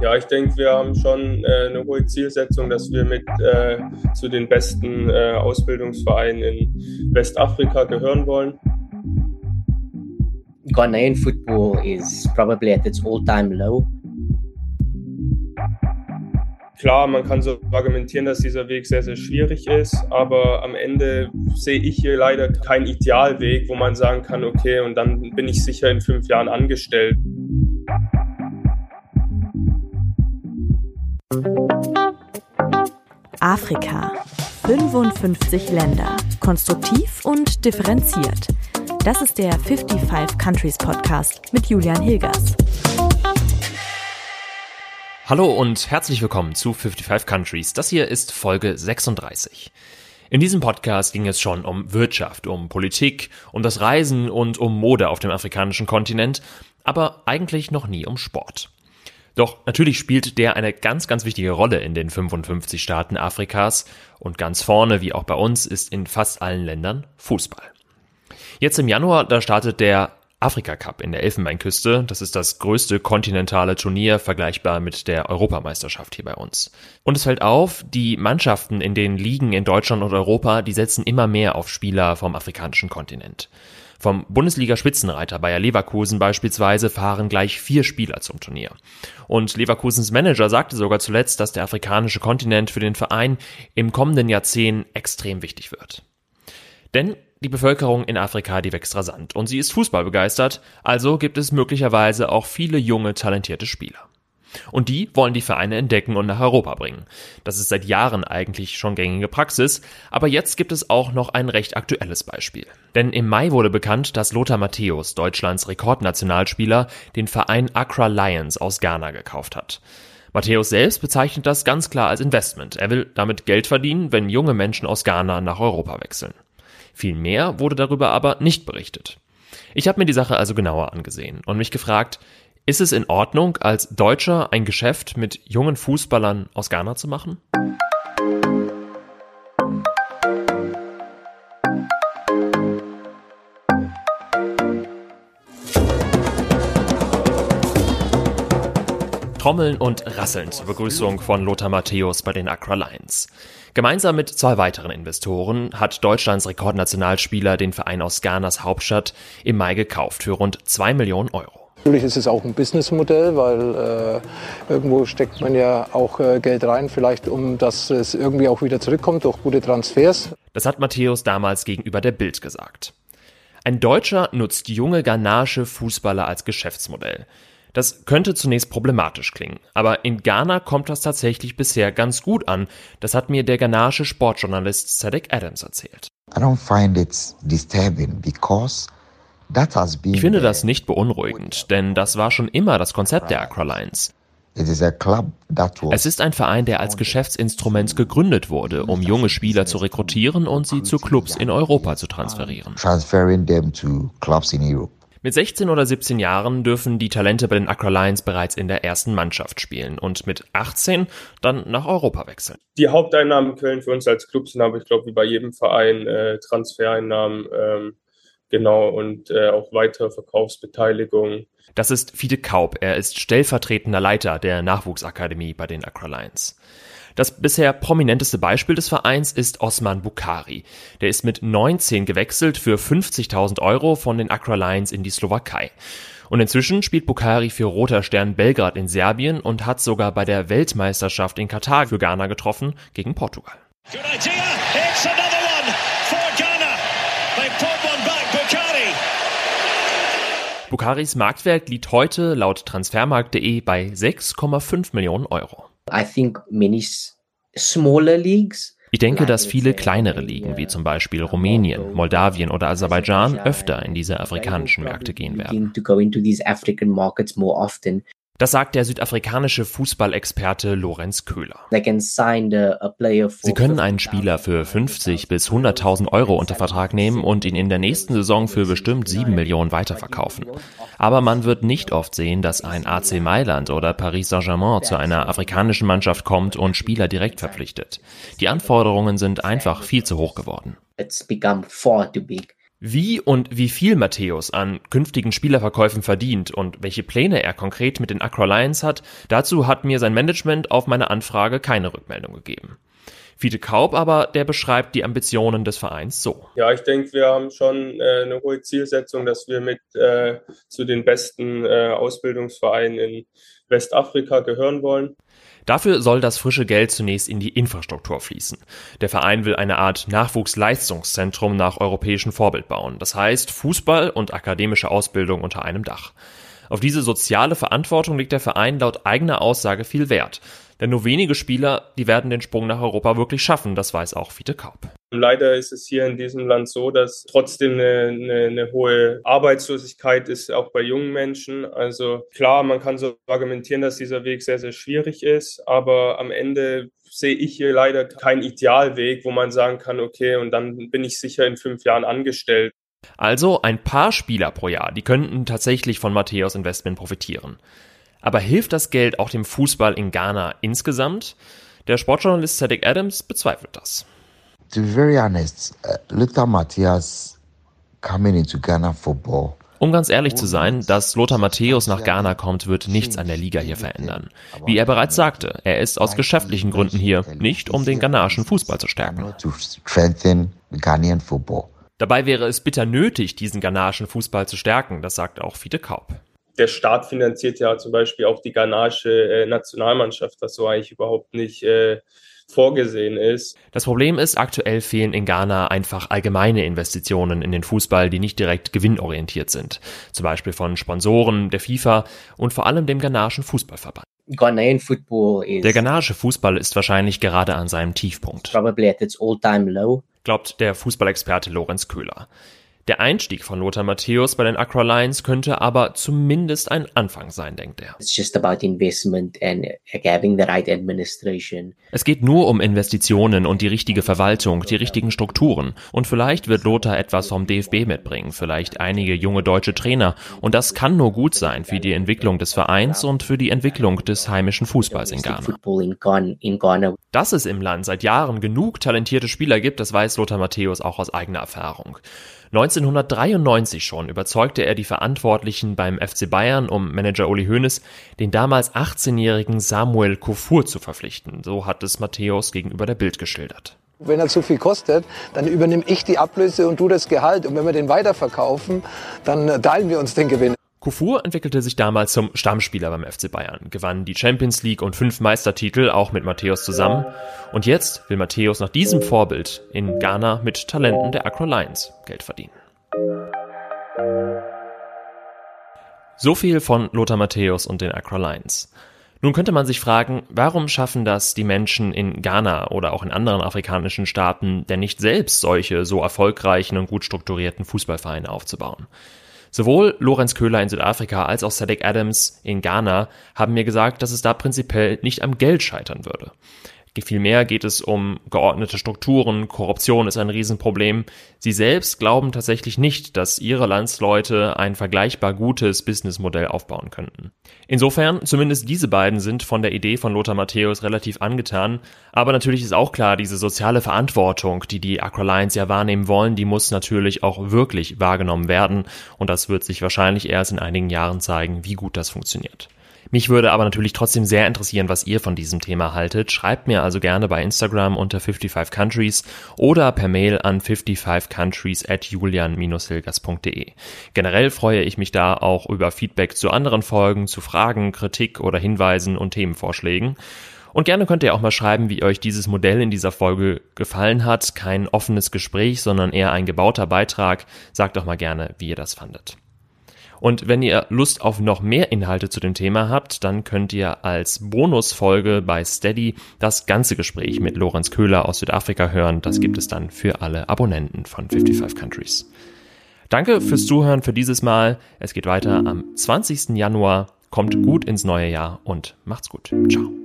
Ja, ich denke, wir haben schon äh, eine hohe Zielsetzung, dass wir mit äh, zu den besten äh, Ausbildungsvereinen in Westafrika gehören wollen. Ghanaian football is probably at its all-time low. Klar, man kann so argumentieren, dass dieser Weg sehr, sehr schwierig ist, aber am Ende sehe ich hier leider keinen Idealweg, wo man sagen kann, okay, und dann bin ich sicher in fünf Jahren angestellt. Afrika. 55 Länder. Konstruktiv und differenziert. Das ist der 55 Countries Podcast mit Julian Hilgers. Hallo und herzlich willkommen zu 55 Countries. Das hier ist Folge 36. In diesem Podcast ging es schon um Wirtschaft, um Politik, um das Reisen und um Mode auf dem afrikanischen Kontinent, aber eigentlich noch nie um Sport. Doch natürlich spielt der eine ganz, ganz wichtige Rolle in den 55 Staaten Afrikas und ganz vorne, wie auch bei uns, ist in fast allen Ländern Fußball. Jetzt im Januar, da startet der Afrika Cup in der Elfenbeinküste. Das ist das größte kontinentale Turnier, vergleichbar mit der Europameisterschaft hier bei uns. Und es fällt auf, die Mannschaften in den Ligen in Deutschland und Europa, die setzen immer mehr auf Spieler vom afrikanischen Kontinent. Vom Bundesliga-Spitzenreiter Bayer Leverkusen beispielsweise fahren gleich vier Spieler zum Turnier. Und Leverkusens Manager sagte sogar zuletzt, dass der afrikanische Kontinent für den Verein im kommenden Jahrzehnt extrem wichtig wird. Denn die Bevölkerung in Afrika, die wächst rasant und sie ist Fußball begeistert, also gibt es möglicherweise auch viele junge, talentierte Spieler. Und die wollen die Vereine entdecken und nach Europa bringen. Das ist seit Jahren eigentlich schon gängige Praxis, aber jetzt gibt es auch noch ein recht aktuelles Beispiel. Denn im Mai wurde bekannt, dass Lothar Matthäus, Deutschlands Rekordnationalspieler, den Verein Accra Lions aus Ghana gekauft hat. Matthäus selbst bezeichnet das ganz klar als Investment. Er will damit Geld verdienen, wenn junge Menschen aus Ghana nach Europa wechseln. Viel mehr wurde darüber aber nicht berichtet. Ich habe mir die Sache also genauer angesehen und mich gefragt, ist es in Ordnung, als Deutscher ein Geschäft mit jungen Fußballern aus Ghana zu machen? Trommeln und Rasseln zur Begrüßung von Lothar Matthäus bei den Accra Lions. Gemeinsam mit zwei weiteren Investoren hat Deutschlands Rekordnationalspieler den Verein aus Ghanas Hauptstadt im Mai gekauft für rund zwei Millionen Euro. Natürlich ist es auch ein Businessmodell, weil äh, irgendwo steckt man ja auch äh, Geld rein, vielleicht um dass es irgendwie auch wieder zurückkommt durch gute Transfers. Das hat Matthäus damals gegenüber der Bild gesagt. Ein Deutscher nutzt junge ghanaische Fußballer als Geschäftsmodell. Das könnte zunächst problematisch klingen, aber in Ghana kommt das tatsächlich bisher ganz gut an. Das hat mir der ghanaische Sportjournalist Sadek Adams erzählt. I don't find it disturbing because ich finde das nicht beunruhigend, denn das war schon immer das Konzept der Accra Lions. Es ist ein Verein, der als Geschäftsinstrument gegründet wurde, um junge Spieler zu rekrutieren und sie zu Clubs in Europa zu transferieren. Mit 16 oder 17 Jahren dürfen die Talente bei den Accra Lions bereits in der ersten Mannschaft spielen und mit 18 dann nach Europa wechseln. Die Haupteinnahmen Köln für uns als Club sind aber, ich glaube, wie bei jedem Verein äh, Transfereinnahmen. Ähm Genau, und äh, auch weitere Verkaufsbeteiligung. Das ist Fide Kaub. Er ist stellvertretender Leiter der Nachwuchsakademie bei den Accra Lions. Das bisher prominenteste Beispiel des Vereins ist Osman Bukhari. Der ist mit 19 gewechselt für 50.000 Euro von den Accra Lions in die Slowakei. Und inzwischen spielt Bukhari für Roter Stern Belgrad in Serbien und hat sogar bei der Weltmeisterschaft in Katar für Ghana getroffen gegen Portugal. Good idea. Bukharis Marktwert liegt heute laut transfermarkt.de bei 6,5 Millionen Euro. Ich denke, dass viele kleinere Ligen wie zum Beispiel Rumänien, Moldawien oder Aserbaidschan öfter in diese afrikanischen Märkte gehen werden. Das sagt der südafrikanische Fußballexperte Lorenz Köhler. Sie können einen Spieler für 50 bis 100.000 Euro unter Vertrag nehmen und ihn in der nächsten Saison für bestimmt 7 Millionen weiterverkaufen. Aber man wird nicht oft sehen, dass ein AC Mailand oder Paris Saint-Germain zu einer afrikanischen Mannschaft kommt und Spieler direkt verpflichtet. Die Anforderungen sind einfach viel zu hoch geworden. Wie und wie viel Matthäus an künftigen Spielerverkäufen verdient und welche Pläne er konkret mit den Accra Lions hat, dazu hat mir sein Management auf meine Anfrage keine Rückmeldung gegeben. Fiete Kaub aber, der beschreibt die Ambitionen des Vereins so. Ja, ich denke, wir haben schon äh, eine hohe Zielsetzung, dass wir mit äh, zu den besten äh, Ausbildungsvereinen in Westafrika gehören wollen. Dafür soll das frische Geld zunächst in die Infrastruktur fließen. Der Verein will eine Art Nachwuchsleistungszentrum nach europäischem Vorbild bauen. Das heißt Fußball und akademische Ausbildung unter einem Dach. Auf diese soziale Verantwortung legt der Verein laut eigener Aussage viel Wert. Denn nur wenige Spieler, die werden den Sprung nach Europa wirklich schaffen, das weiß auch Fiete Kaub. Leider ist es hier in diesem Land so, dass trotzdem eine, eine, eine, hohe Arbeitslosigkeit ist, auch bei jungen Menschen. Also klar, man kann so argumentieren, dass dieser Weg sehr, sehr schwierig ist, aber am Ende sehe ich hier leider keinen Idealweg, wo man sagen kann, okay, und dann bin ich sicher in fünf Jahren angestellt. Also ein paar Spieler pro Jahr, die könnten tatsächlich von Matthäus Investment profitieren. Aber hilft das Geld auch dem Fußball in Ghana insgesamt? Der Sportjournalist Cedric Adams bezweifelt das. To be very honest, uh, Lothar Matthäus coming into Ghana football um ganz ehrlich zu sein, dass Lothar Matthäus nach Ghana kommt, wird nichts an der Liga hier verändern. Wie er bereits sagte, er ist aus geschäftlichen Gründen hier, nicht um den ghanaischen Fußball zu stärken. Dabei wäre es bitter nötig, diesen ghanaischen Fußball zu stärken, das sagt auch Fiete Kaub der Staat finanziert ja zum Beispiel auch die ghanaische äh, Nationalmannschaft, was so eigentlich überhaupt nicht äh, vorgesehen ist. Das Problem ist, aktuell fehlen in Ghana einfach allgemeine Investitionen in den Fußball, die nicht direkt gewinnorientiert sind. Zum Beispiel von Sponsoren, der FIFA und vor allem dem ghanaischen Fußballverband. Ghanaian football is der ghanaische Fußball ist wahrscheinlich gerade an seinem Tiefpunkt. Probably at its all-time low. Glaubt der Fußballexperte Lorenz Köhler. Der Einstieg von Lothar Matthäus bei den Accra Lions könnte aber zumindest ein Anfang sein, denkt er. Es geht nur um Investitionen und die richtige Verwaltung, die richtigen Strukturen. Und vielleicht wird Lothar etwas vom DFB mitbringen, vielleicht einige junge deutsche Trainer. Und das kann nur gut sein für die Entwicklung des Vereins und für die Entwicklung des heimischen Fußballs in Ghana. Dass es im Land seit Jahren genug talentierte Spieler gibt, das weiß Lothar Matthäus auch aus eigener Erfahrung. 1993 schon überzeugte er die Verantwortlichen beim FC Bayern um Manager Uli Hoeneß, den damals 18-jährigen Samuel Kofur zu verpflichten. So hat es Matthäus gegenüber der Bild geschildert. Wenn er zu viel kostet, dann übernehme ich die Ablöse und du das Gehalt. Und wenn wir den weiterverkaufen, dann teilen wir uns den Gewinn. Kufur entwickelte sich damals zum Stammspieler beim FC Bayern, gewann die Champions League und fünf Meistertitel auch mit Matthäus zusammen. Und jetzt will Matthäus nach diesem Vorbild in Ghana mit Talenten der Accra Lions Geld verdienen. So viel von Lothar Matthäus und den Accra Lions. Nun könnte man sich fragen, warum schaffen das die Menschen in Ghana oder auch in anderen afrikanischen Staaten denn nicht selbst solche so erfolgreichen und gut strukturierten Fußballvereine aufzubauen? Sowohl Lorenz Köhler in Südafrika als auch Sadek Adams in Ghana haben mir gesagt, dass es da prinzipiell nicht am Geld scheitern würde. Vielmehr geht es um geordnete Strukturen, Korruption ist ein Riesenproblem. Sie selbst glauben tatsächlich nicht, dass ihre Landsleute ein vergleichbar gutes Businessmodell aufbauen könnten. Insofern, zumindest diese beiden sind von der Idee von Lothar Matthäus relativ angetan, aber natürlich ist auch klar, diese soziale Verantwortung, die die Accra Lions ja wahrnehmen wollen, die muss natürlich auch wirklich wahrgenommen werden und das wird sich wahrscheinlich erst in einigen Jahren zeigen, wie gut das funktioniert. Mich würde aber natürlich trotzdem sehr interessieren, was ihr von diesem Thema haltet. Schreibt mir also gerne bei Instagram unter 55 Countries oder per Mail an 55countries at julian-hilgers.de. Generell freue ich mich da auch über Feedback zu anderen Folgen, zu Fragen, Kritik oder Hinweisen und Themenvorschlägen. Und gerne könnt ihr auch mal schreiben, wie euch dieses Modell in dieser Folge gefallen hat. Kein offenes Gespräch, sondern eher ein gebauter Beitrag. Sagt doch mal gerne, wie ihr das fandet. Und wenn ihr Lust auf noch mehr Inhalte zu dem Thema habt, dann könnt ihr als Bonusfolge bei Steady das ganze Gespräch mit Lorenz Köhler aus Südafrika hören. Das gibt es dann für alle Abonnenten von 55 Countries. Danke fürs Zuhören für dieses Mal. Es geht weiter am 20. Januar. Kommt gut ins neue Jahr und macht's gut. Ciao.